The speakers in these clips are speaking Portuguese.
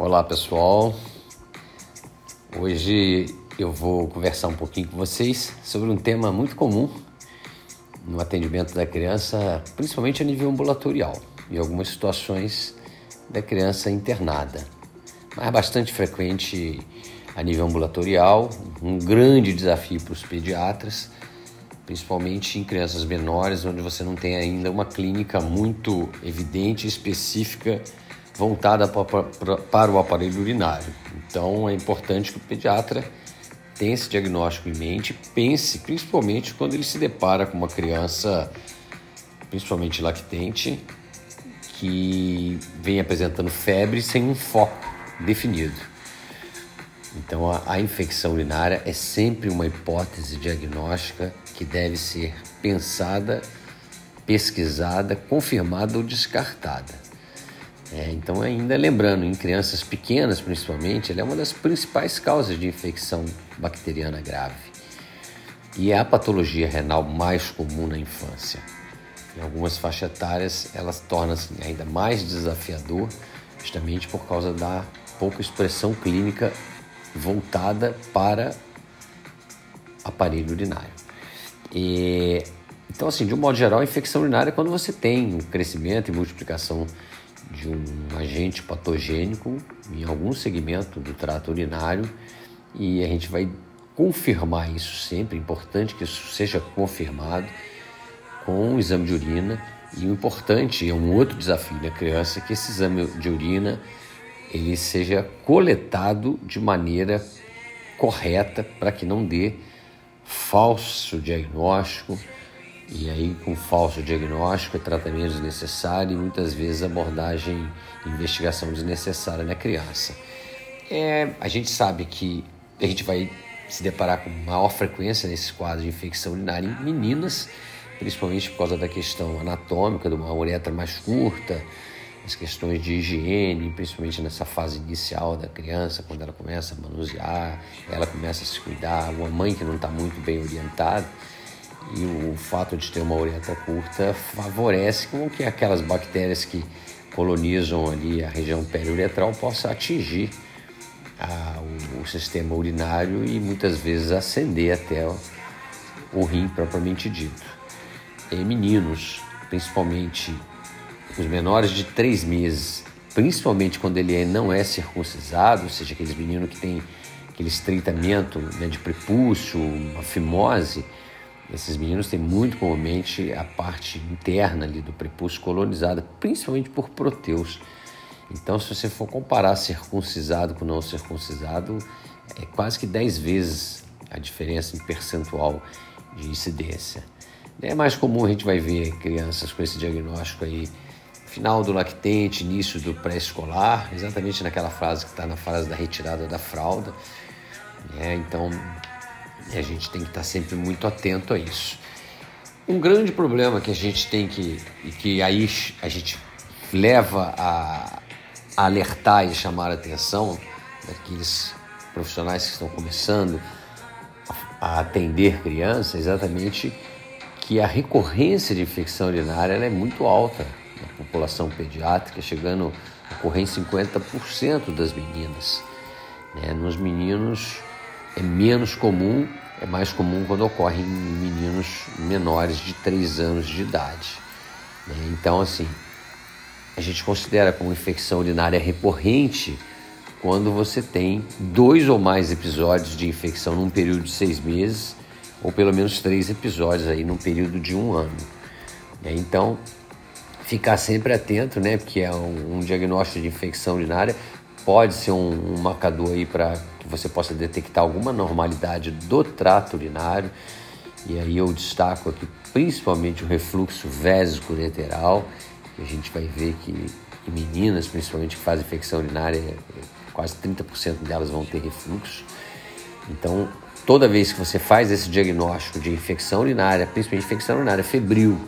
Olá pessoal, hoje eu vou conversar um pouquinho com vocês sobre um tema muito comum no atendimento da criança, principalmente a nível ambulatorial e algumas situações da criança internada, mas bastante frequente a nível ambulatorial, um grande desafio para os pediatras, principalmente em crianças menores, onde você não tem ainda uma clínica muito evidente e específica voltada para o aparelho urinário. Então é importante que o pediatra tenha esse diagnóstico em mente, pense principalmente quando ele se depara com uma criança, principalmente lactente, que vem apresentando febre sem um foco definido. Então a, a infecção urinária é sempre uma hipótese diagnóstica que deve ser pensada, pesquisada, confirmada ou descartada. É, então, ainda lembrando, em crianças pequenas principalmente, ela é uma das principais causas de infecção bacteriana grave. E é a patologia renal mais comum na infância. Em algumas faixas etárias, ela torna-se ainda mais desafiador, justamente por causa da pouca expressão clínica voltada para aparelho urinário. E, então, assim, de um modo geral, a infecção urinária é quando você tem um crescimento e multiplicação de um agente patogênico em algum segmento do trato urinário e a gente vai confirmar isso sempre, é importante que isso seja confirmado com o exame de urina. E o importante, é um outro desafio da criança, que esse exame de urina ele seja coletado de maneira correta para que não dê falso diagnóstico, e aí, com falso diagnóstico, tratamento desnecessário e muitas vezes abordagem investigação desnecessária na criança. É, a gente sabe que a gente vai se deparar com maior frequência nesses quadros de infecção urinária em meninas, principalmente por causa da questão anatômica, de uma uretra mais curta, as questões de higiene, principalmente nessa fase inicial da criança, quando ela começa a manusear, ela começa a se cuidar, uma mãe que não está muito bem orientada e o fato de ter uma uretra curta favorece com que aquelas bactérias que colonizam ali a região periuretral possa atingir a, o, o, sistema urinário e muitas vezes ascender até o, o rim propriamente dito. Em meninos, principalmente os menores de três meses, principalmente quando ele não é circuncisado, ou seja, aqueles meninos que têm aquele estreitamento né, de prepúcio, uma fimose, esses meninos têm muito comumente a parte interna ali do prepúcio colonizada, principalmente por proteus. Então, se você for comparar circuncisado com não circuncisado, é quase que 10 vezes a diferença em percentual de incidência. É mais comum a gente vai ver crianças com esse diagnóstico aí, final do lactente, início do pré-escolar, exatamente naquela fase que está na fase da retirada da fralda. É, então, e a gente tem que estar sempre muito atento a isso. Um grande problema que a gente tem que, e que aí a gente leva a, alertar e chamar a atenção daqueles profissionais que estão começando a atender crianças, exatamente que a recorrência de infecção urinária é muito alta na população pediátrica, chegando a ocorrer em 50% das meninas. Né? Nos meninos, é menos comum, é mais comum quando ocorre em meninos menores de 3 anos de idade. Né? Então, assim, a gente considera como infecção urinária recorrente quando você tem dois ou mais episódios de infecção num período de seis meses, ou pelo menos três episódios aí num período de um ano. Né? Então, ficar sempre atento, né? Porque é um, um diagnóstico de infecção urinária pode ser um, um marcador aí para que você possa detectar alguma normalidade do trato urinário. E aí eu destaco aqui principalmente o refluxo vésico-ureteral, que a gente vai ver que, meninas, principalmente que fazem infecção urinária, quase 30% delas vão ter refluxo. Então, toda vez que você faz esse diagnóstico de infecção urinária, principalmente infecção urinária febril,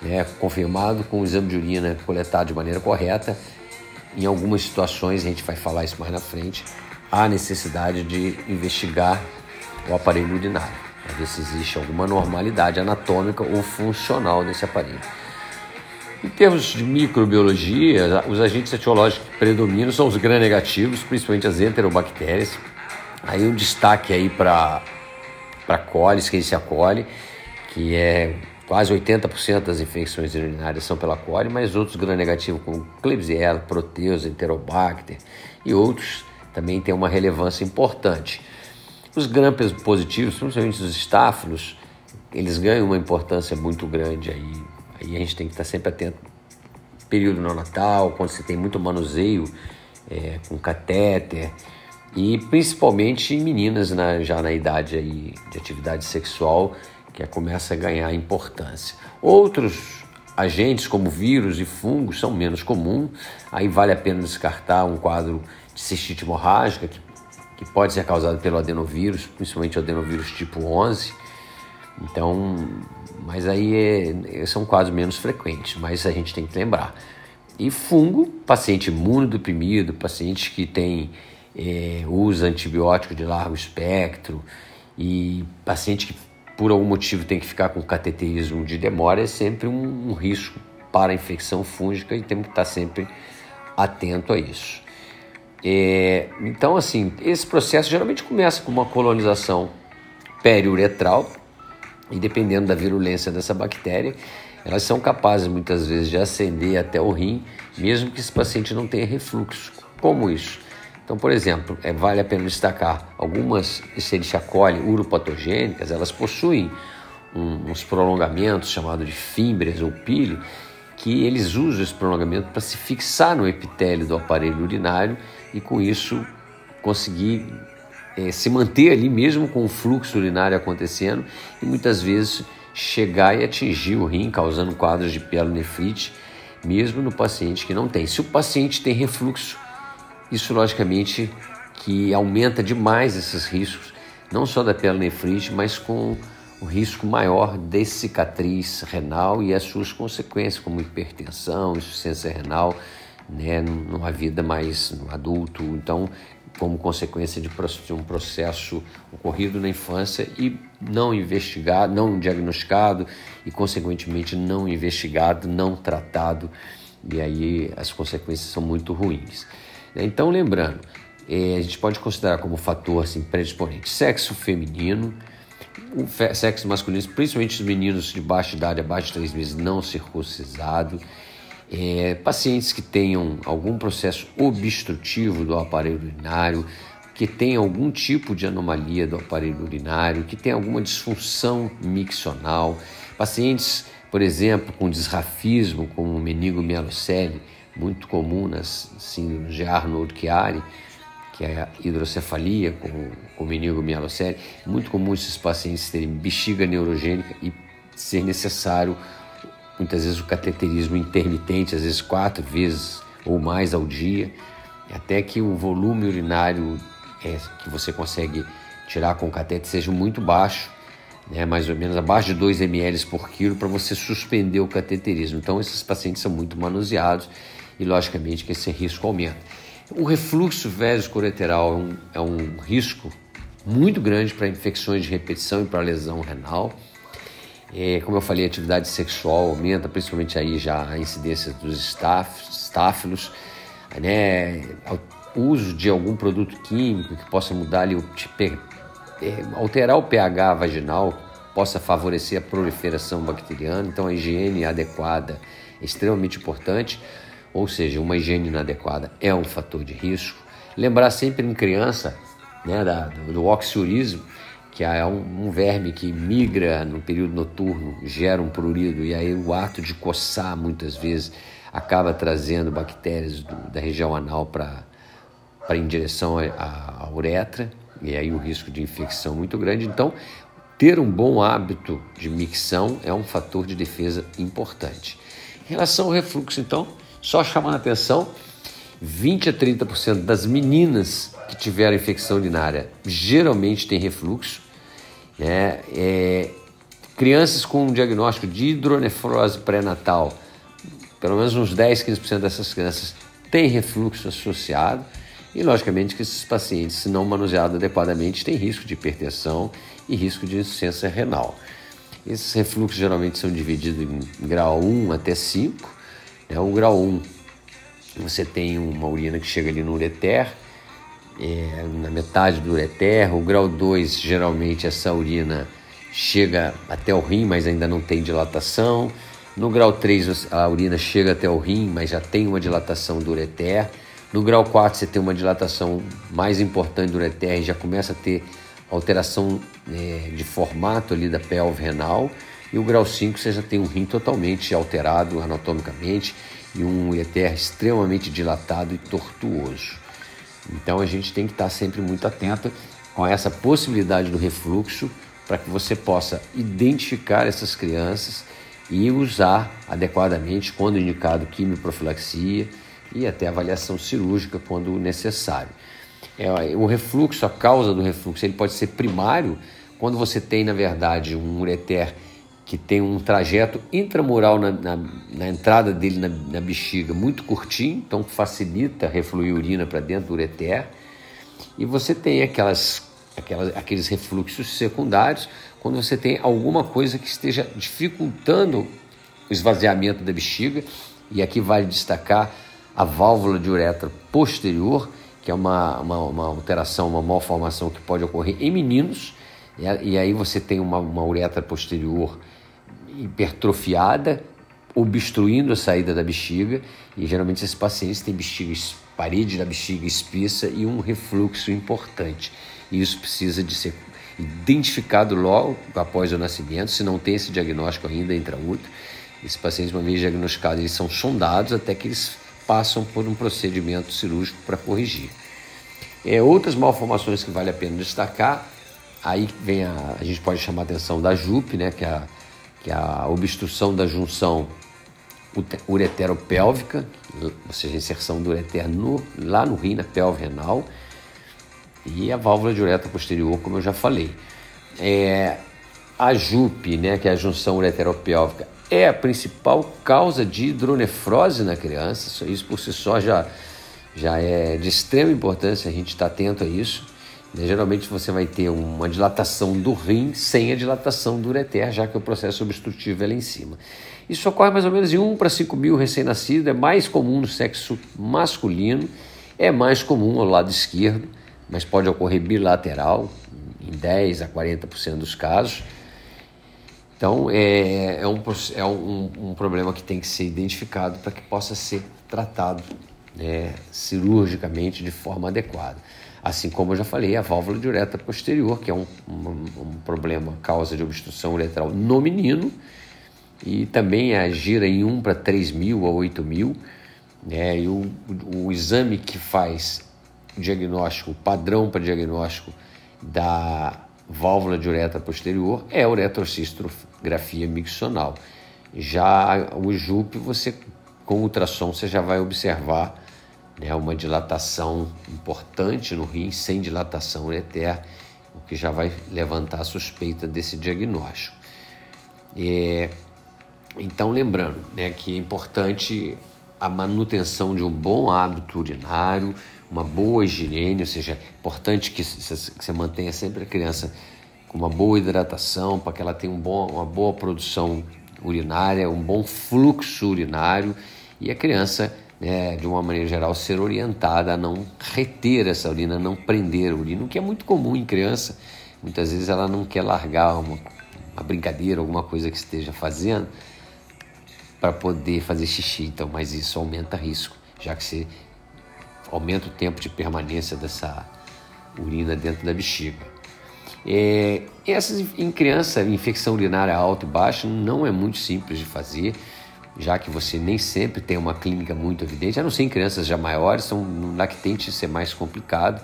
né, confirmado com o exame de urina coletado de maneira correta, em algumas situações, a gente vai falar isso mais na frente, há necessidade de investigar o aparelho urinário, para ver se existe alguma normalidade anatômica ou funcional nesse aparelho. Em termos de microbiologia, os agentes etiológicos que predominam são os gram-negativos, principalmente as enterobactérias. Aí um destaque aí para para coli, Escherichia coli, que é quase 80% das infecções urinárias são pela coli, mas outros gram-negativos como Klebsiella, Proteus, Enterobacter e outros também têm uma relevância importante. Os gram positivos, principalmente os estáfilos, eles ganham uma importância muito grande aí. Aí a gente tem que estar sempre atento. Período neonatal, quando você tem muito manuseio é, com catéter e principalmente meninas na, já na idade aí de atividade sexual que começa a ganhar importância. Outros agentes como vírus e fungos são menos comuns, aí vale a pena descartar um quadro cistite hemorrágica que, que pode ser causado pelo adenovírus, principalmente o adenovírus tipo 11, então, mas aí é, são quase menos frequentes, mas a gente tem que lembrar. E fungo, paciente imunodeprimido, paciente que tem é, usa antibiótico de largo espectro e paciente que por algum motivo tem que ficar com cateterismo de demora é sempre um, um risco para infecção fúngica e temos que estar sempre atento a isso. É, então, assim, esse processo geralmente começa com uma colonização periuretral, e dependendo da virulência dessa bactéria, elas são capazes muitas vezes de ascender até o rim, mesmo que esse paciente não tenha refluxo. Como isso? Então, por exemplo, é, vale a pena destacar algumas Escherichia coli uropatogênicas, elas possuem um, uns prolongamentos chamados de fímbrias ou pílio, que eles usam esse prolongamento para se fixar no epitélio do aparelho urinário e com isso conseguir é, se manter ali mesmo com o fluxo urinário acontecendo e muitas vezes chegar e atingir o rim, causando quadros de pielonefrite, mesmo no paciente que não tem. Se o paciente tem refluxo, isso logicamente que aumenta demais esses riscos, não só da pielonefrite, mas com o risco maior de cicatriz renal e as suas consequências, como hipertensão, insuficiência renal, né, numa vida mais adulto. Então, como consequência de um processo ocorrido na infância e não investigado, não diagnosticado e, consequentemente, não investigado, não tratado, e aí as consequências são muito ruins. Então, lembrando, é, a gente pode considerar como fator assim, predisponente sexo feminino, o sexo masculino, principalmente os meninos de baixa idade, abaixo de 3 meses, não circuncisado, é, pacientes que tenham algum processo obstrutivo do aparelho urinário, que tenham algum tipo de anomalia do aparelho urinário, que tenham alguma disfunção miccional, pacientes, por exemplo, com disrafismo, como meningomielocelli, muito comum nas síndromes de Arnold-Chiari, que é a hidrocefalia com, com meningomielocelli, muito comum esses pacientes terem bexiga neurogênica e ser necessário muitas vezes o cateterismo intermitente, às vezes quatro vezes ou mais ao dia, até que o volume urinário é, que você consegue tirar com o cateter seja muito baixo, né, mais ou menos abaixo de 2 ml por quilo, para você suspender o cateterismo. Então, esses pacientes são muito manuseados e, logicamente, que esse risco aumenta. O refluxo vesicolateral é um, é um risco muito grande para infecções de repetição e para lesão renal. É, como eu falei, atividade sexual aumenta, principalmente aí já a incidência dos estáfilos, né? o uso de algum produto químico que possa mudar ali, o, é, alterar o pH vaginal, possa favorecer a proliferação bacteriana. Então, a higiene adequada é extremamente importante, ou seja, uma higiene inadequada é um fator de risco. Lembrar sempre em criança né, da, do, do oxiurismo, que é um, verme que migra no período noturno, gera um prurido, e aí o ato de coçar muitas vezes acaba trazendo bactérias do, da região anal para em direção à uretra, e aí o risco de infecção muito grande. Então, ter um bom hábito de micção é um fator de defesa importante. Em relação ao refluxo, então, só chamando a atenção, 20 a 30% das meninas que tiveram infecção urinária geralmente têm refluxo, né? É, crianças com um diagnóstico de hidronefrose pré-natal, pelo menos uns 10, 15% dessas crianças têm refluxo associado. E, logicamente, que esses pacientes, se não manuseados adequadamente, têm risco de hipertensão e risco de insuficiência renal. Esses refluxos geralmente são divididos em grau 1 até 5, Né? O grau 1, você tem uma urina que chega ali no ureter, é, na metade do ureter. O grau 2, geralmente essa urina chega até o rim, mas ainda não tem dilatação. No grau 3, a urina chega até o rim, mas já tem uma dilatação do ureter. No grau 4, você tem uma dilatação mais importante do ureter e já começa a ter alteração é, de formato ali da pelve renal. E o grau 5 você já tem um rim totalmente alterado anatomicamente e um ureter extremamente dilatado e tortuoso. Então a gente tem que estar sempre muito atento com essa possibilidade do refluxo para que você possa identificar essas crianças e usar adequadamente quando indicado quimioprofilaxia e até avaliação cirúrgica quando necessário. É, o refluxo, a causa do refluxo, ele pode ser primário quando você tem, na verdade, um ureter que tem um trajeto intramural na, na, na entrada dele na, na, bexiga muito curtinho, então facilita refluir urina para dentro do ureter. E você tem aquelas, aquelas, aqueles refluxos secundários quando você tem alguma coisa que esteja dificultando o esvaziamento da bexiga. E aqui vale destacar a válvula de uretra posterior, que é uma, uma, uma alteração, uma malformação que pode ocorrer em meninos, e, aí você tem uma, uma uretra posterior hipertrofiada, obstruindo a saída da bexiga, e geralmente esses pacientes têm bexiga, parede da bexiga espessa e um refluxo importante. E isso precisa de ser identificado logo após o nascimento, se não tem esse diagnóstico ainda intraútero. Esses pacientes, uma vez diagnosticados, eles são sondados até que eles passam por um procedimento cirúrgico para corrigir. É, outras malformações que vale a pena destacar, aí vem a, a gente pode chamar a atenção da JUP, né, que é a, que é a obstrução da junção ureteropélvica, ou seja, a inserção do ureter no, lá no rim, na pelve renal, e a válvula de uretra posterior, como eu já falei. É, a JUP, né, que é a junção ureteropélvica, é a principal causa de hidronefrose na criança. Isso por si só já, já é de extrema importância a gente estar tá atento a isso. Né? Geralmente você vai ter uma dilatação do rim sem a dilatação do ureter, já que o processo obstrutivo é lá em cima. Isso ocorre mais ou menos em 1 para 5 mil recém-nascidos, é mais comum no sexo masculino, é mais comum ao lado esquerdo, mas pode ocorrer bilateral, em 10 a 40% dos casos. Então, é, é, um, é um, um, problema que tem que ser identificado para que possa ser tratado né, cirurgicamente de forma adequada. Assim como eu já falei, a válvula de uretra posterior, que é um, um, um problema causa de obstrução uretral no menino, e também é, gira em 1 para 3 mil a 8 mil. Né, e o, o exame que faz o diagnóstico, o padrão para diagnóstico da válvula de uretra posterior é a uretrocistografia miccional. Já o JUP, você com ultrassom você já vai observar né, uma dilatação importante no rim, sem dilatação ureter, o que já vai levantar a suspeita desse diagnóstico. É, então, lembrando né, que é importante a manutenção de um bom hábito urinário, uma boa higiene, ou seja, é importante que você mantenha sempre a criança com uma boa hidratação, para que ela tenha um bom, uma boa produção urinária, um bom fluxo urinário e a criança, né, de uma maneira geral, ser orientada a não reter essa urina, não prender a urina, o que é muito comum em criança. Muitas vezes ela não quer largar uma, uma brincadeira, alguma coisa que esteja fazendo para poder fazer xixi, então, mas isso aumenta risco, já que você aumenta o tempo de permanência dessa urina dentro da bexiga. É, essas em criança, infecção urinária alta e baixa não é muito simples de fazer, já que você nem sempre tem uma clínica muito evidente, a não ser em crianças já maiores, são no lactente isso é mais complicado.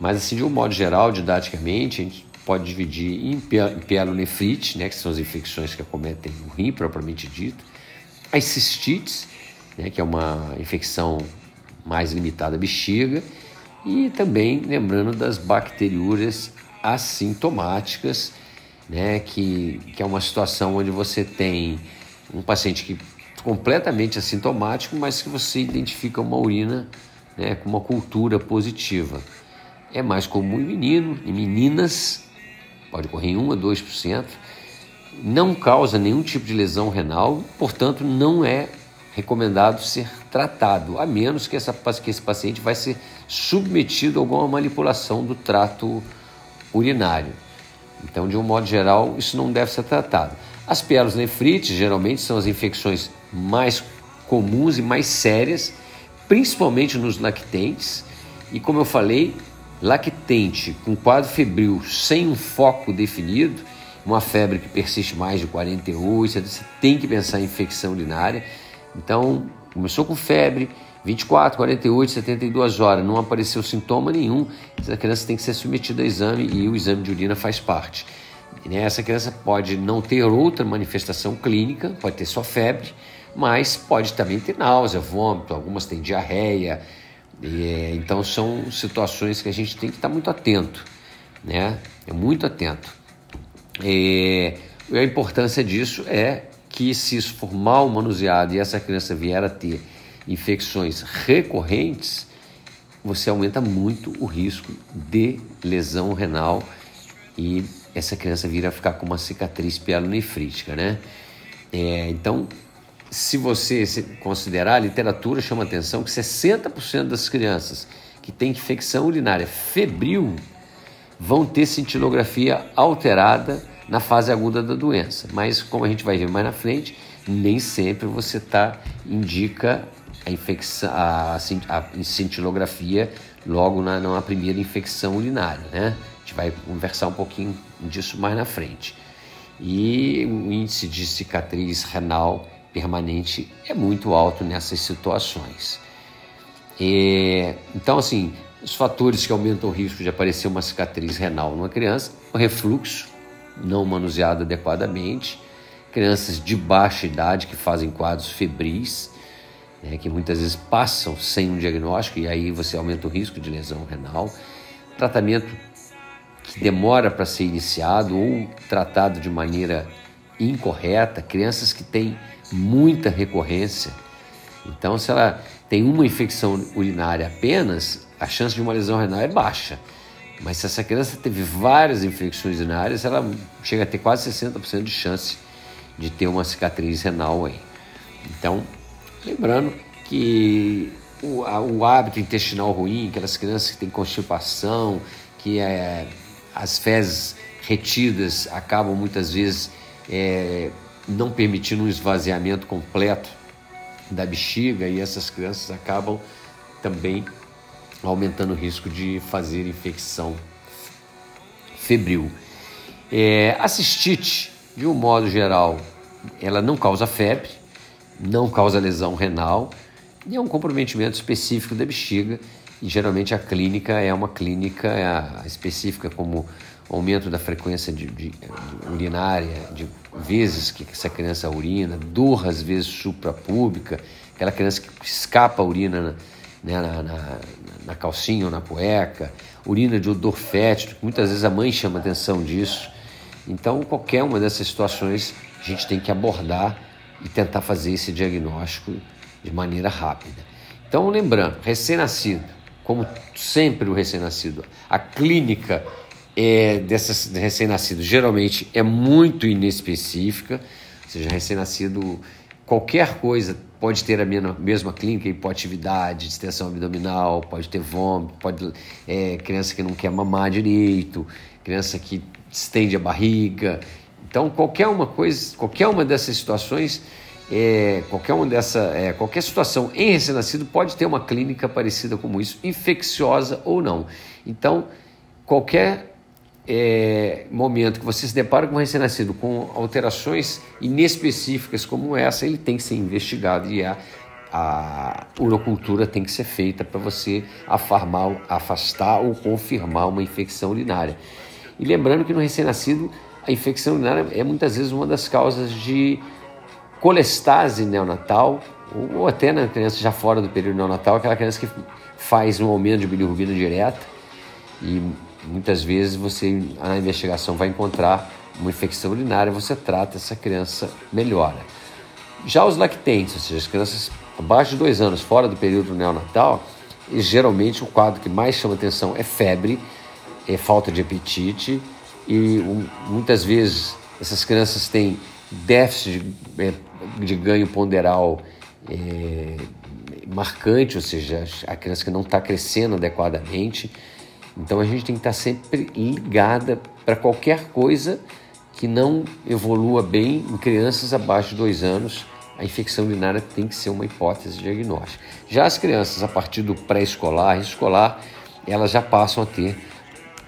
Mas assim, de um modo geral, didaticamente, a gente pode dividir em pielonefrite, né, que são as infecções que acometem o rim propriamente dito, as cistites, né, que é uma infecção mais limitada à bexiga, e também lembrando das bacteriúrias assintomáticas, né, que, que é uma situação onde você tem um paciente que completamente assintomático, mas que você identifica uma urina né, com uma cultura positiva. É mais comum em menino, em meninas, pode ocorrer em 1 a 2%, não causa nenhum tipo de lesão renal, portanto, não é recomendado ser tratado, a menos que, essa, que esse paciente vai ser submetido a alguma manipulação do trato urinário. Então, de um modo geral, isso não deve ser tratado. As pielonefrites geralmente são as infecções mais comuns e mais sérias, principalmente nos lactentes. E como eu falei, lactente com quadro febril sem um foco definido, uma febre que persiste mais de 48, você tem que pensar em infecção urinária. Então, começou com febre, 24, 48, 72 horas, não apareceu sintoma nenhum, essa criança tem que ser submetida a exame e o exame de urina faz parte. Né, essa criança pode não ter outra manifestação clínica, pode ter só febre, mas pode também ter náusea, vômito, algumas têm diarreia. É, então são situações que a gente tem que estar muito atento, né? É muito atento. É, a importância disso é que se isso for mal manuseado e essa criança vier a ter infecções recorrentes, você aumenta muito o risco de lesão renal e essa criança vir a ficar com uma cicatriz pielonefrítica, né? É, então, se você considerar, a literatura chama atenção que 60% das crianças que têm infecção urinária febril vão ter cintilografia alterada na fase aguda da doença. Mas como a gente vai ver mais na frente, nem sempre você tá indica a infecção, a, a cintilografia logo na, na primeira infecção urinária, né? Gente vai conversar um pouquinho disso mais na frente. E o índice de cicatriz renal permanente é muito alto nessas situações. E, então, assim, os fatores que aumentam o risco de aparecer uma cicatriz renal numa criança, o refluxo, não manuseado adequadamente, crianças de baixa idade que fazem quadros febris, né, que muitas vezes passam sem um diagnóstico e aí você aumenta o risco de lesão renal, tratamento que demora para ser iniciado ou tratado de maneira incorreta, crianças que têm muita recorrência. Então, se ela tem uma infecção urinária apenas, a chance de uma lesão renal é baixa. Mas se essa criança teve várias infecções urinárias, ela chega a ter quase 60% de chance de ter uma cicatriz renal aí. Então, lembrando que o, a, o hábito intestinal ruim, aquelas crianças que têm constipação, que é, as fezes retidas acabam muitas vezes é, não permitindo um esvaziamento completo da bexiga e essas crianças acabam também aumentando o risco de fazer infecção febril. É, a cistite, de um modo geral, ela não causa febre, não causa lesão renal e é um comprometimento específico da bexiga e geralmente a clínica é uma clínica é, específica como aumento da frequência de, de, de urinária, de vezes que essa criança urina, dor às vezes suprapúbica, aquela criança que escapa a urina né, na, na, na, calcinha ou na cueca, urina de odor fétido, muitas vezes a mãe chama atenção disso. Então, qualquer uma dessas situações a gente tem que abordar e tentar fazer esse diagnóstico de maneira rápida. Então, lembrando, recém-nascido, como sempre o recém-nascido, a clínica é, dessas recém-nascidos geralmente é muito inespecífica, ou seja, recém-nascido, qualquer coisa pode ter a mesma clínica, hipoatividade, distensão abdominal, pode ter vômito, pode é, criança que não quer mamar direito, criança que estende a barriga. Então, qualquer uma coisa, qualquer uma dessas situações, é, qualquer uma dessa, é, qualquer situação em recém-nascido pode ter uma clínica parecida como isso, infecciosa ou não. Então, qualquer é, momento que você se depara com um recém-nascido com alterações inespecíficas como essa, ele tem que ser investigado e a, a urocultura tem que ser feita para você afarmar, afastar ou confirmar uma infecção urinária. E lembrando que no recém-nascido a infecção urinária é muitas vezes uma das causas de colestase neonatal ou, até na criança já fora do período neonatal, aquela criança que faz um aumento de bilirrubina direta e Muitas vezes você na investigação vai encontrar uma infecção urinária, você trata essa criança melhora. Já os lactentes, ou seja, as crianças abaixo de dois anos, fora do período neonatal, e geralmente o quadro que mais chama atenção é febre, é falta de apetite e um, muitas vezes essas crianças têm déficit de, é, de ganho ponderal é, marcante, ou seja, a criança que não está crescendo adequadamente. Então a gente tem que estar tá sempre ligada para qualquer coisa que não evolua bem em crianças abaixo de dois anos. A infecção urinária tem que ser uma hipótese diagnóstica. Já as crianças a partir do pré-escolar, escolar, elas já passam a ter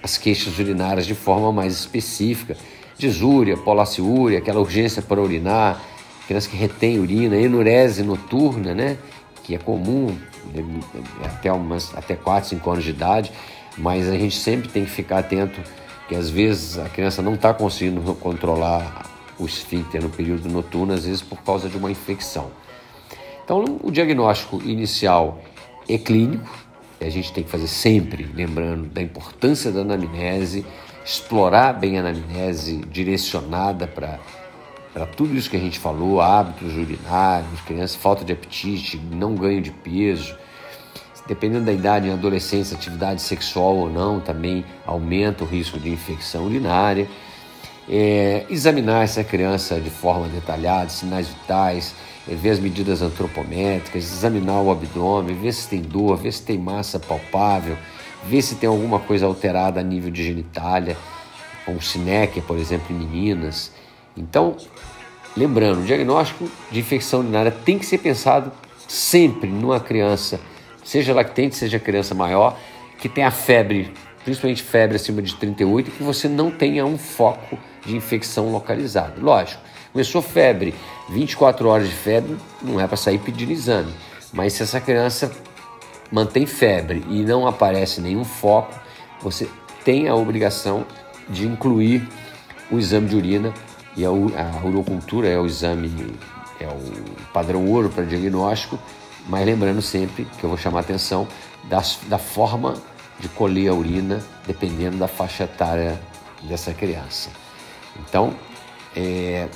as queixas urinárias de forma mais específica, disúria, polaciúria, aquela urgência para urinar, criança que retém urina, enurese noturna, né? que é comum né, até, umas, até 4, 5 anos de idade, mas a gente sempre tem que ficar atento que às vezes a criança não está conseguindo controlar o esfíncter no período noturno, às vezes por causa de uma infecção. Então, o diagnóstico inicial é clínico, a gente tem que fazer sempre, lembrando da importância da anamnese, explorar bem a anamnese direcionada para para tudo isso que a gente falou, hábitos urinários, crianças, falta de apetite, não ganho de peso, dependendo da idade, em adolescência, atividade sexual ou não, também aumenta o risco de infecção urinária. É, examinar essa criança de forma detalhada, sinais vitais, é, ver as medidas antropométricas, examinar o abdômen, ver se tem dor, ver se tem massa palpável, ver se tem alguma coisa alterada a nível de genitália, como sinéquia, por exemplo, em meninas. Então, lembrando, o diagnóstico de infecção urinária tem que ser pensado sempre numa criança, seja lactente, seja criança maior, que tenha febre, principalmente febre acima de 38, e que você não tenha um foco de infecção localizado. Lógico, começou febre, 24 horas de febre, não é para sair pedindo exame. Mas se essa criança mantém febre e não aparece nenhum foco, você tem a obrigação de incluir o exame de urina e a, urocultura é o exame, é o padrão ouro para diagnóstico, mas lembrando sempre que eu vou chamar a atenção da, da forma de colher a urina, dependendo da faixa etária dessa criança. Então, é,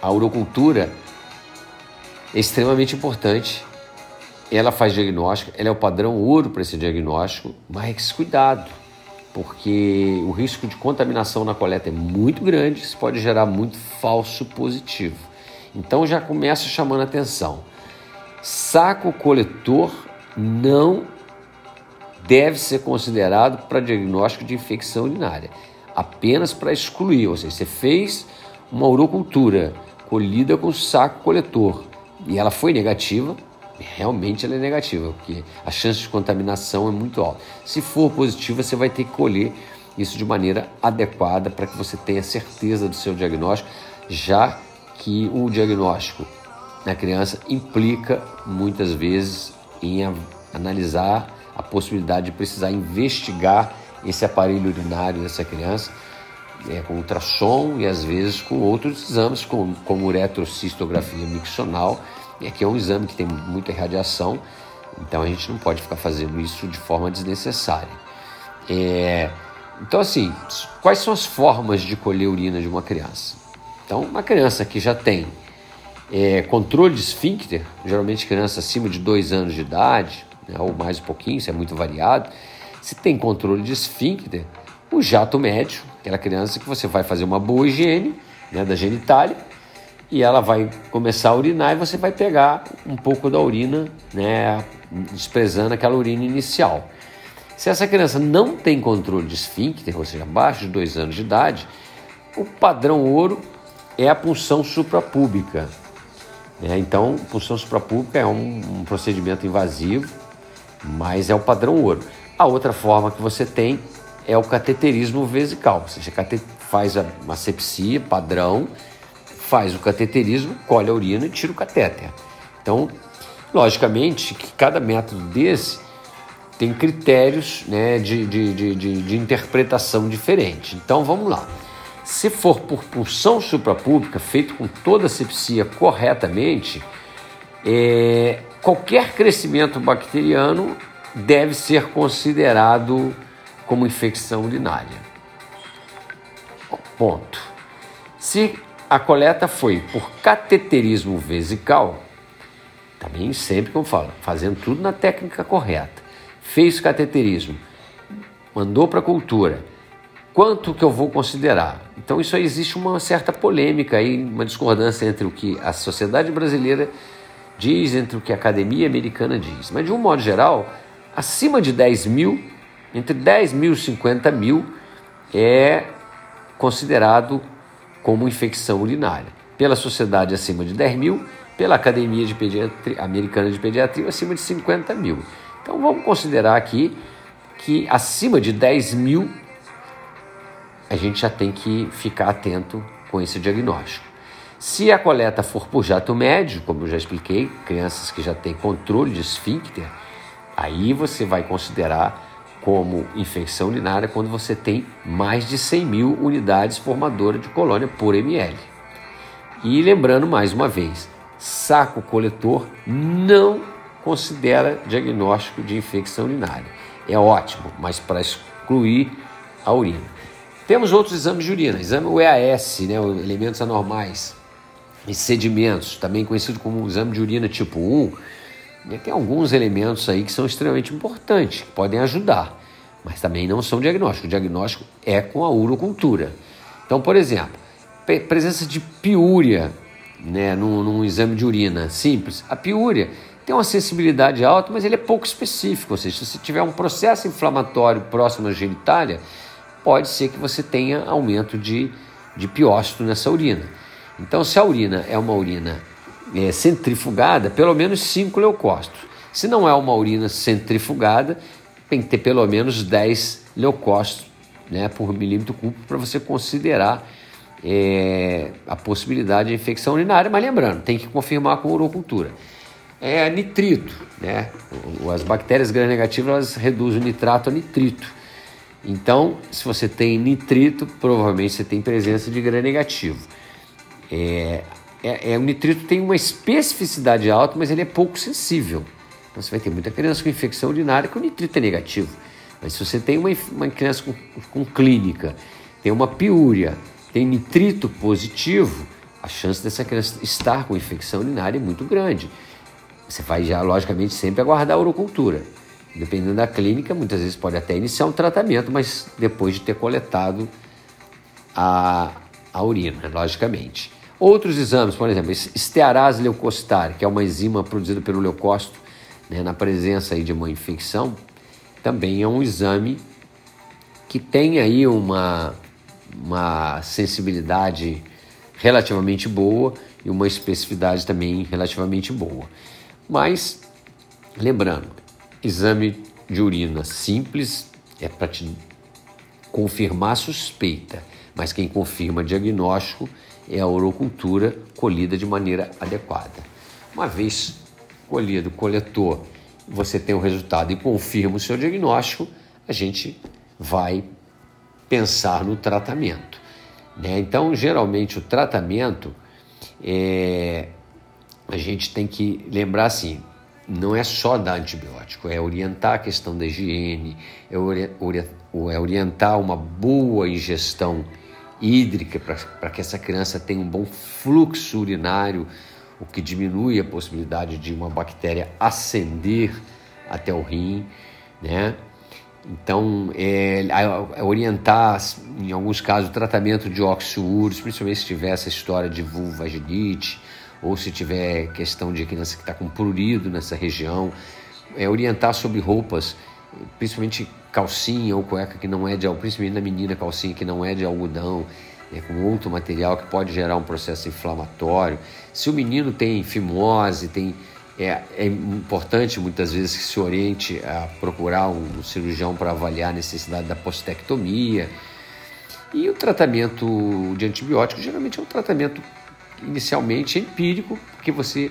a urocultura é extremamente importante. Ela faz diagnóstico, ela é o padrão ouro para esse diagnóstico, mas cuidado, porque o risco de contaminação na coleta é muito grande, isso pode gerar muito falso positivo. Então já começa chamando atenção. Saco coletor não deve ser considerado para diagnóstico de infecção urinária, apenas para excluir, ou seja, você fez uma urocultura colhida com saco coletor e ela foi negativa, realmente ela é negativa, porque a chance de contaminação é muito alta. Se for positiva, você vai ter que colher isso de maneira adequada para que você tenha certeza do seu diagnóstico, já que o diagnóstico na criança implica muitas vezes em analisar a possibilidade de precisar investigar esse aparelho urinário dessa criança é, com ultrassom e às vezes com outros exames, como, como uretrocistografia miccional, é que é um exame que tem muita radiação, então a gente não pode ficar fazendo isso de forma desnecessária. É, então, assim, quais são as formas de colher urina de uma criança? Então, uma criança que já tem é, controle de esfíncter, geralmente criança acima de dois anos de idade, né, ou mais um pouquinho, isso é muito variado, se tem controle de esfíncter, o jato médio, aquela criança que você vai fazer uma boa higiene né, da genitália e ela vai começar a urinar e você vai pegar um pouco da urina, né, desprezando aquela urina inicial. Se essa criança não tem controle de esfíncter, ou seja, abaixo de dois anos de idade, o padrão ouro é a punção suprapúbica. Né? Então, punção suprapúbica é um, um procedimento invasivo, mas é o padrão ouro. A outra forma que você tem é o cateterismo vesical, ou seja, faz uma sepsia padrão, faz o cateterismo, colhe a urina e tira o catéter. Então, logicamente que cada método desse tem critérios né, de, de, de, de, interpretação diferente. Então vamos lá. Se for por pulsão suprapública, feito com toda a sepsia corretamente, é, qualquer crescimento bacteriano deve ser considerado como infecção urinária. Ponto. Se a coleta foi por cateterismo vesical, também sempre como falo, fazendo tudo na técnica correta. Fez cateterismo, mandou para a cultura. Quanto que eu vou considerar? Então isso aí existe uma certa polêmica aí, uma discordância entre o que a sociedade brasileira diz, entre o que a academia americana diz. Mas de um modo geral, acima de 10 mil, entre 10 mil e 50 mil, é considerado como infecção urinária. Pela sociedade acima de 10 mil, pela Academia de Pediatria, Americana de Pediatria acima de 50 mil. Então vamos considerar aqui que acima de 10 mil a gente já tem que ficar atento com esse diagnóstico. Se a coleta for por jato médio, como eu já expliquei, crianças que já têm controle de esfíncter, aí você vai considerar como infecção urinária quando você tem mais de 100 mil unidades formadoras de colônia por ml. E lembrando mais uma vez, saco coletor não considera diagnóstico de infecção urinária. É ótimo, mas para excluir a urina. Temos outros exames de urina, exame EAS, né, elementos anormais, e sedimentos, também conhecido como exame de urina tipo 1, né, tem alguns elementos aí que são extremamente importantes, que podem ajudar, mas também não são diagnóstico. O diagnóstico é com a urocultura. Então, por exemplo, presença de piúria né, num, num exame de urina simples. A piúria tem uma sensibilidade alta, mas ele é pouco específico, ou seja, se tiver um processo inflamatório próximo à genitália, pode ser que você tenha aumento de, de piócito nessa urina. Então, se a urina é uma urina é, centrifugada, pelo menos 5 leucócitos. Se não é uma urina centrifugada, tem que ter pelo menos 10 leucócitos né, por milímetro cúbico para você considerar é, a possibilidade de infecção urinária. Mas lembrando, tem que confirmar com urocultura. É nitrito, né? As bactérias gram-negativas elas reduzem o nitrato a nitrito. Então, se você tem nitrito, provavelmente você tem presença de gram-negativo. É, é, é, o nitrito tem uma especificidade alta, mas ele é pouco sensível. Então você vai ter muita criança com infecção urinária que o nitrito é negativo. Mas se você tem uma, uma criança com, com clínica, tem uma piúria, tem nitrito positivo, a chance dessa criança estar com infecção urinária é muito grande. Você vai já, logicamente, sempre aguardar a urocultura. Dependendo da clínica, muitas vezes pode até iniciar um tratamento, mas depois de ter coletado a, a urina, logicamente. Outros exames, por exemplo, estearase leucocitária, que é uma enzima produzida pelo leucócito né, na presença aí de uma infecção, também é um exame que tem aí uma, uma sensibilidade relativamente boa e uma especificidade também relativamente boa. Mas, lembrando, exame de urina simples é para te confirmar suspeita, mas quem confirma diagnóstico é a urocultura colhida de maneira adequada. Uma vez colhido, coletor, você tem o resultado e confirma o seu diagnóstico, a gente vai pensar no tratamento. Né? Então, geralmente, o tratamento é, a gente tem que lembrar assim: não é só dar antibiótico, é orientar a questão da higiene, é, é orientar uma boa ingestão hídrica para que essa criança tenha um bom fluxo urinário, o que diminui a possibilidade de uma bactéria ascender até o rim, né? Então, é, é orientar, em alguns casos, o tratamento de oxúrios, principalmente se tiver essa história de vulvaginite, ou se tiver questão de criança que está com prurido nessa região, é orientar sobre roupas, principalmente calcinha ou cueca que não é de principalmente na menina calcinha que não é de algodão, é com outro material que pode gerar um processo inflamatório. Se o menino tem fimose, tem é, é, importante muitas vezes que se oriente a procurar um cirurgião para avaliar a necessidade da postectomia. E o tratamento de antibiótico geralmente é um tratamento inicialmente empírico, porque você,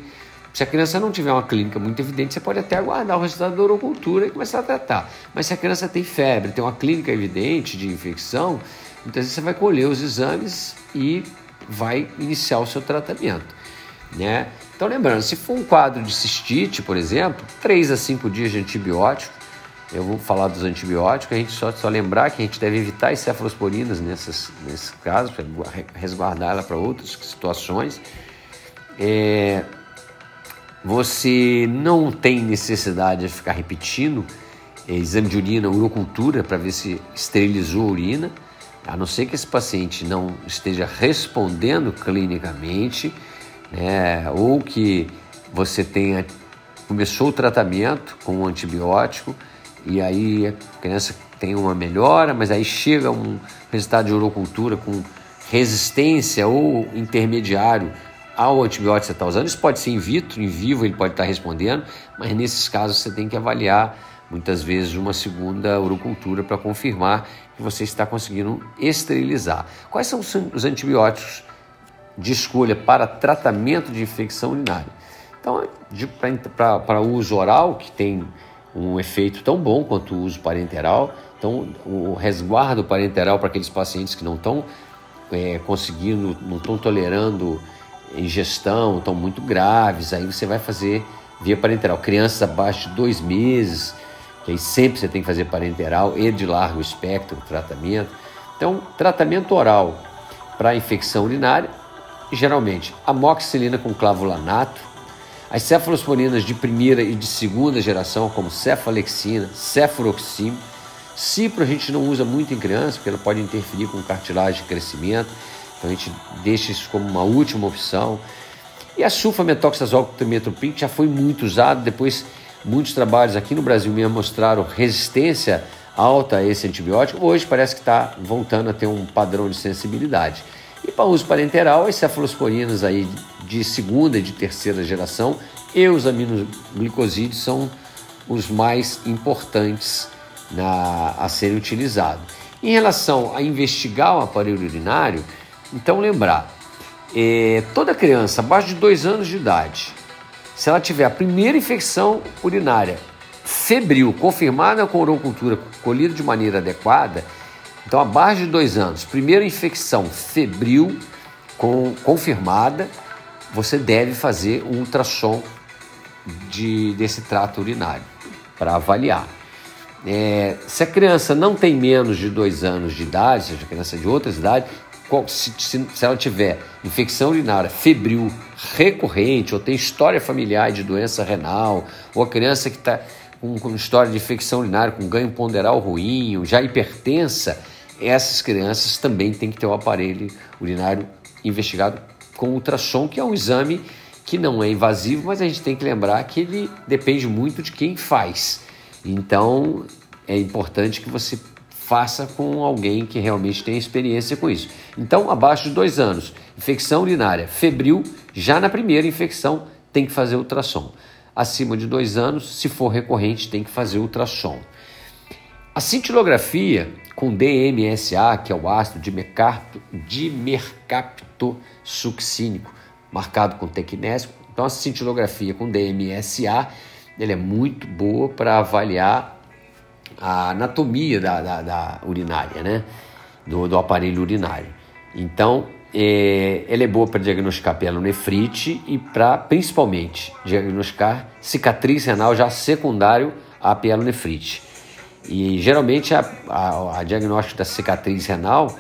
se a criança não tiver uma clínica muito evidente, você pode até aguardar o resultado da urocultura e começar a tratar. Mas se a criança tem febre, tem uma clínica evidente de infecção, muitas vezes você vai colher os exames e vai iniciar o seu tratamento. Né? Então, lembrando, se for um quadro de cistite, por exemplo, 3 a 5 dias de antibiótico, eu vou falar dos antibióticos, a gente só, só lembrar que a gente deve evitar as cefalosporinas nessas, para resguardar ela para outras situações. É, você não tem necessidade de ficar repetindo é, exame de urina, urocultura, para ver se esterilizou a urina, a não ser que esse paciente não esteja respondendo clinicamente né, ou que você tenha começou o tratamento com um antibiótico e aí a criança tem uma melhora, mas aí chega um resultado de urocultura com resistência ou intermediário ao antibiótico que você está usando. Isso pode ser in vitro, em vivo ele pode estar respondendo, mas nesses casos você tem que avaliar muitas vezes uma segunda urocultura para confirmar que você está conseguindo esterilizar. Quais são os antibióticos de escolha para tratamento de infecção urinária? Então, para uso oral, que tem um efeito tão bom quanto o uso parenteral, então o resguardo parenteral para aqueles pacientes que não estão é, conseguindo, não estão tolerando ingestão, estão muito graves, aí você vai fazer via parenteral. Crianças abaixo de dois meses, que aí sempre você tem que fazer parenteral e de largo espectro tratamento. Então, tratamento oral para infecção urinária, geralmente amoxicilina com clavulanato, as cefalosporinas de primeira e de segunda geração, como cefalexina, cefuroxime. Cipro a gente não usa muito em criança, porque ela pode interferir com cartilagem de crescimento, então a gente deixa isso como uma última opção. E a sulfametoxazol com trimetoprim já foi muito usado, depois muitos trabalhos aqui no Brasil mesmo mostraram resistência alta a esse antibiótico, hoje parece que está voltando a ter um padrão de sensibilidade. E para uso parenteral, as cefalosporinas aí de segunda e de terceira geração e os aminoglicosídeos são os mais importantes na, a serem utilizados. Em relação a investigar o aparelho urinário, então lembrar, é, toda criança abaixo de dois anos de idade, se ela tiver a primeira infecção urinária febril confirmada com urocultura colhida de maneira adequada, então, abaixo de dois anos, primeira infecção febril com, confirmada, você deve fazer um ultrassom de, desse trato urinário para avaliar. É, se a criança não tem menos de dois anos de idade, seja criança de outra idade, se, se, se, ela tiver infecção urinária febril recorrente, ou tem história familiar de doença renal, ou a criança que está com, com história de infecção urinária com ganho ponderal ruim, já hipertensa, essas crianças também têm que ter o aparelho urinário investigado com ultrassom, que é um exame que não é invasivo, mas a gente tem que lembrar que ele depende muito de quem faz. Então é importante que você faça com alguém que realmente tenha experiência com isso. Então, abaixo de dois anos, infecção urinária febril, já na primeira infecção tem que fazer ultrassom. Acima de dois anos, se for recorrente, tem que fazer ultrassom. A cintilografia com DMSA, que é o ácido dimercaptosuccínico, marcado com tecnésio. Então a cintilografia com DMSA ele é muito boa para avaliar a anatomia da, da, da urinária, né? Do, do, aparelho urinário. Então, é, ela é boa para diagnosticar pielonefrite e para, principalmente, diagnosticar cicatriz renal já secundário à pielonefrite. E geralmente a, a, a diagnóstico da cicatriz renal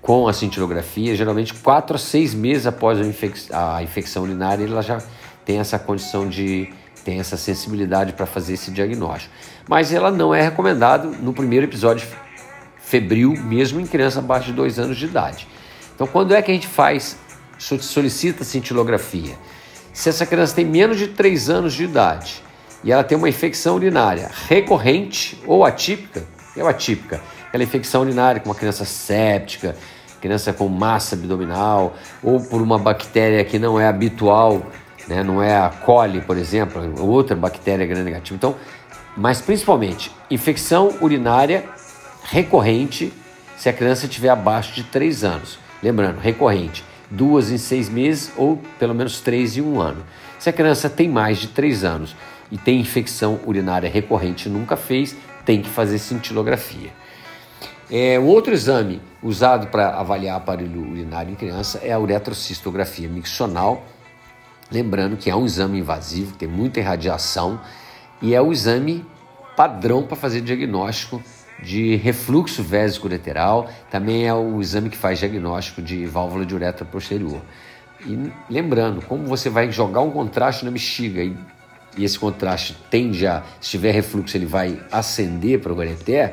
com a cintilografia, geralmente 4 a 6 meses após a, infec a infecção urinária, ela já tem essa condição de tem essa sensibilidade para fazer esse diagnóstico. Mas ela não é recomendada no primeiro episódio febril, mesmo em criança abaixo de 2 anos de idade. Então, quando é que a gente faz, solicita cintilografia? Se essa criança tem menos de 3 anos de idade e ela tem uma infecção urinária recorrente ou atípica, é o atípica, aquela infecção urinária com uma criança séptica, criança com massa abdominal, ou por uma bactéria que não é habitual, né, não é a coli, por exemplo, outra bactéria gram-negativa. Então, mas principalmente, infecção urinária recorrente se a criança estiver abaixo de 3 anos. Lembrando, recorrente, duas em seis meses ou pelo menos três em um ano. Se a criança tem mais de 3 anos e tem infecção urinária recorrente nunca fez, tem que fazer cintilografia. É, um outro exame usado para avaliar aparelho urinário em criança é a uretrocistografia miccional. Lembrando que é um exame invasivo, tem muita irradiação e é o exame padrão para fazer diagnóstico de refluxo vésico ureteral, também é o exame que faz diagnóstico de válvula de uretra posterior. E lembrando, como você vai jogar um contraste na bexiga e e esse contraste tende a, se tiver refluxo, ele vai ascender para o ureter,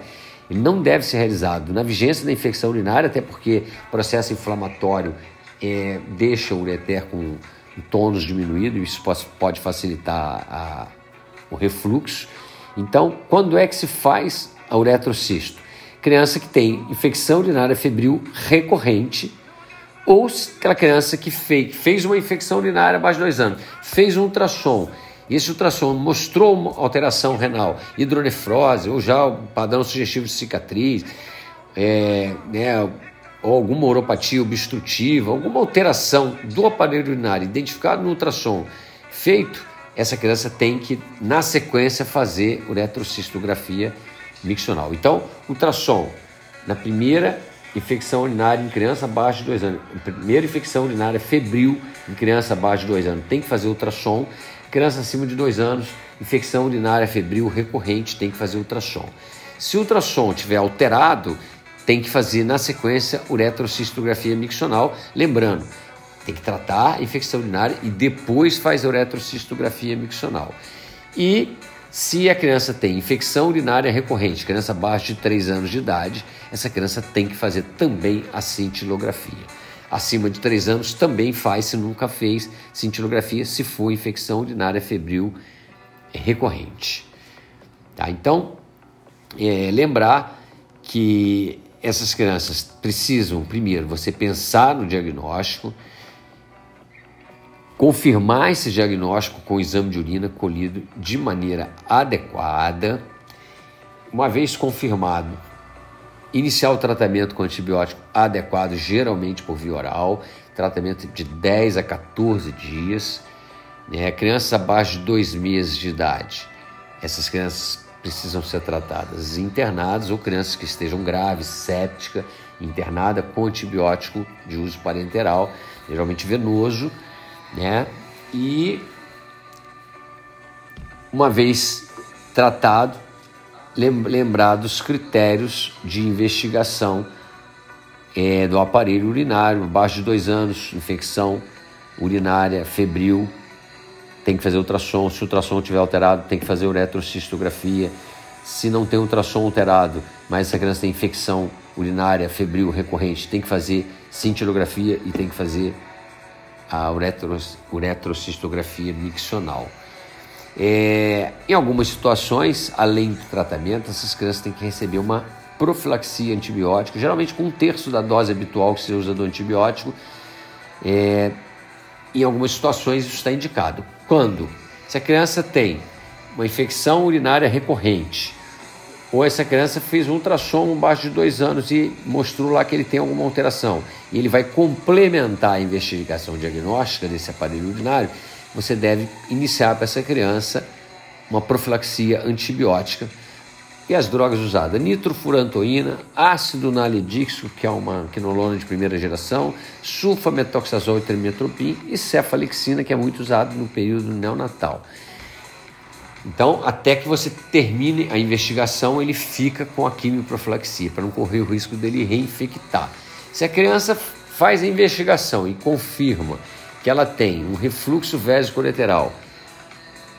ele não deve ser realizado na vigência da infecção urinária, até porque o processo inflamatório é, deixa o ureter com, tônus diminuído, isso pode facilitar a, o refluxo. Então, quando é que se faz a uretrocisto? Criança que tem infecção urinária febril recorrente ou aquela criança que fez, fez uma infecção urinária abaixo de dois anos, fez um ultrassom, e esse ultrassom mostrou uma alteração renal, hidronefrose, ou já o padrão sugestivo de cicatriz, é, né, ou alguma oropatia obstrutiva, alguma alteração do aparelho urinário identificado no ultrassom feito, essa criança tem que, na sequência, fazer uretrocistografia miccional. Então, ultrassom na primeira infecção urinária em criança abaixo de 2 anos. Primeira infecção urinária febril em criança abaixo de 2 anos. Tem que fazer ultrassom. Criança acima de 2 anos, infecção urinária febril recorrente, tem que fazer ultrassom. Se o ultrassom estiver alterado, tem que fazer na sequência uretrocistografia miccional. Lembrando, tem que tratar a infecção urinária e depois faz a uretrocistografia miccional. E se a criança tem infecção urinária recorrente, criança abaixo de 3 anos de idade, essa criança tem que fazer também a cintilografia. Acima de 3 anos também faz, se nunca fez cintilografia, se for infecção urinária febril recorrente. Tá? Então, é, lembrar que essas crianças precisam, primeiro, você pensar no diagnóstico, confirmar esse diagnóstico com o exame de urina colhido de maneira adequada. Uma vez confirmado, iniciar o tratamento com antibiótico adequado, geralmente por via oral, tratamento de 10 a 14 dias. Né? Crianças abaixo de dois meses de idade, essas crianças precisam ser tratadas internadas ou crianças que estejam graves, séptica, internada com antibiótico de uso parenteral, geralmente venoso, né? E uma vez tratado, lembrar dos critérios de investigação é, do aparelho urinário, abaixo de dois anos, infecção urinária febril, tem que fazer ultrassom. Se o ultrassom estiver alterado, tem que fazer uretrocistografia. Se não tem ultrassom alterado, mas essa criança tem infecção urinária febril recorrente, tem que fazer cintilografia e tem que fazer a uretrocistografia miccional. É, em algumas situações, além do tratamento, essas crianças têm que receber uma profilaxia antibiótica, geralmente com um terço da dose habitual que se usa do antibiótico. É, em algumas situações isso está indicado. Quando? Se a criança tem uma infecção urinária recorrente, ou essa criança fez um ultrassom abaixo de dois anos e mostrou lá que ele tem alguma alteração, e ele vai complementar a investigação diagnóstica desse aparelho urinário, você deve iniciar para essa criança uma profilaxia antibiótica. E as drogas usadas, nitrofurantoína, ácido nalidíxico, que é uma quinolona de primeira geração, sulfametoxazol e trimetropin e cefalexina, que é muito usado no período neonatal. Então, até que você termine a investigação, ele fica com a quimioprofilaxia, para não correr o risco dele reinfectar. Se a criança faz a investigação e confirma que ela tem um refluxo vésico-lateral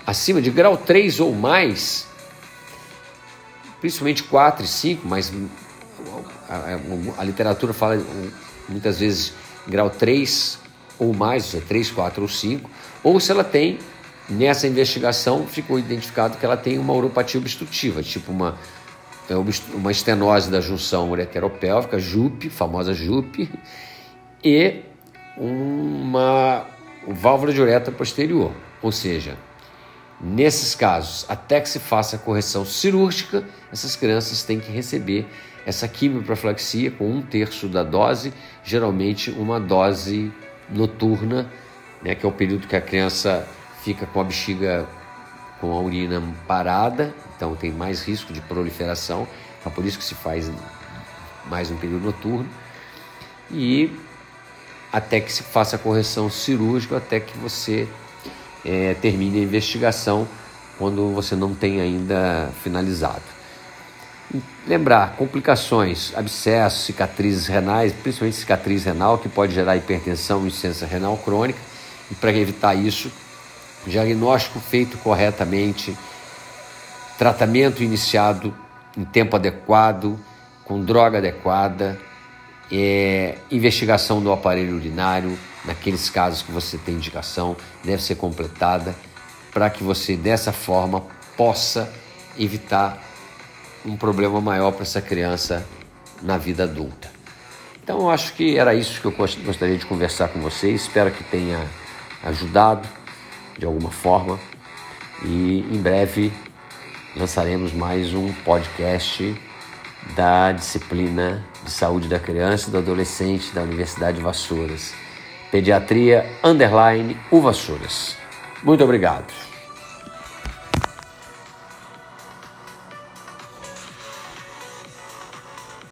acima de grau 3 ou mais, principalmente 4 e 5, mas a, a, a literatura fala muitas vezes grau 3 ou mais, ou seja, 3, 4 ou 5, ou se ela tem Nessa investigação ficou identificado que ela tem uma uropatia obstrutiva, tipo uma, é, uma estenose da junção ureteropélvica, JUP, famosa JUP, e uma válvula de uretra posterior. Ou seja, nesses casos, até que se faça a correção cirúrgica, essas crianças têm que receber essa quimioprofilaxia com um terço da dose, geralmente uma dose noturna, né, que é o período que a criança fica com a bexiga com a urina parada, então tem mais risco de proliferação, é por isso que se faz mais um período noturno, e até que se faça a correção cirúrgica, até que você é, termine a investigação, quando você não tem ainda finalizado. Lembrar, complicações, abscessos, cicatrizes renais, principalmente cicatriz renal, que pode gerar hipertensão e insuficiência renal crônica, e para evitar isso, diagnóstico feito corretamente, tratamento iniciado em tempo adequado, com droga adequada, é, investigação do aparelho urinário, naqueles casos que você tem indicação, deve ser completada para que você dessa forma possa evitar um problema maior para essa criança na vida adulta. Então, eu acho que era isso que eu gostaria de conversar com vocês. Espero que tenha ajudado de alguma forma. E em breve lançaremos mais um podcast da disciplina de saúde da criança e do adolescente da Universidade de Vassouras. Pediatria Underline Uvassouras. Muito obrigado.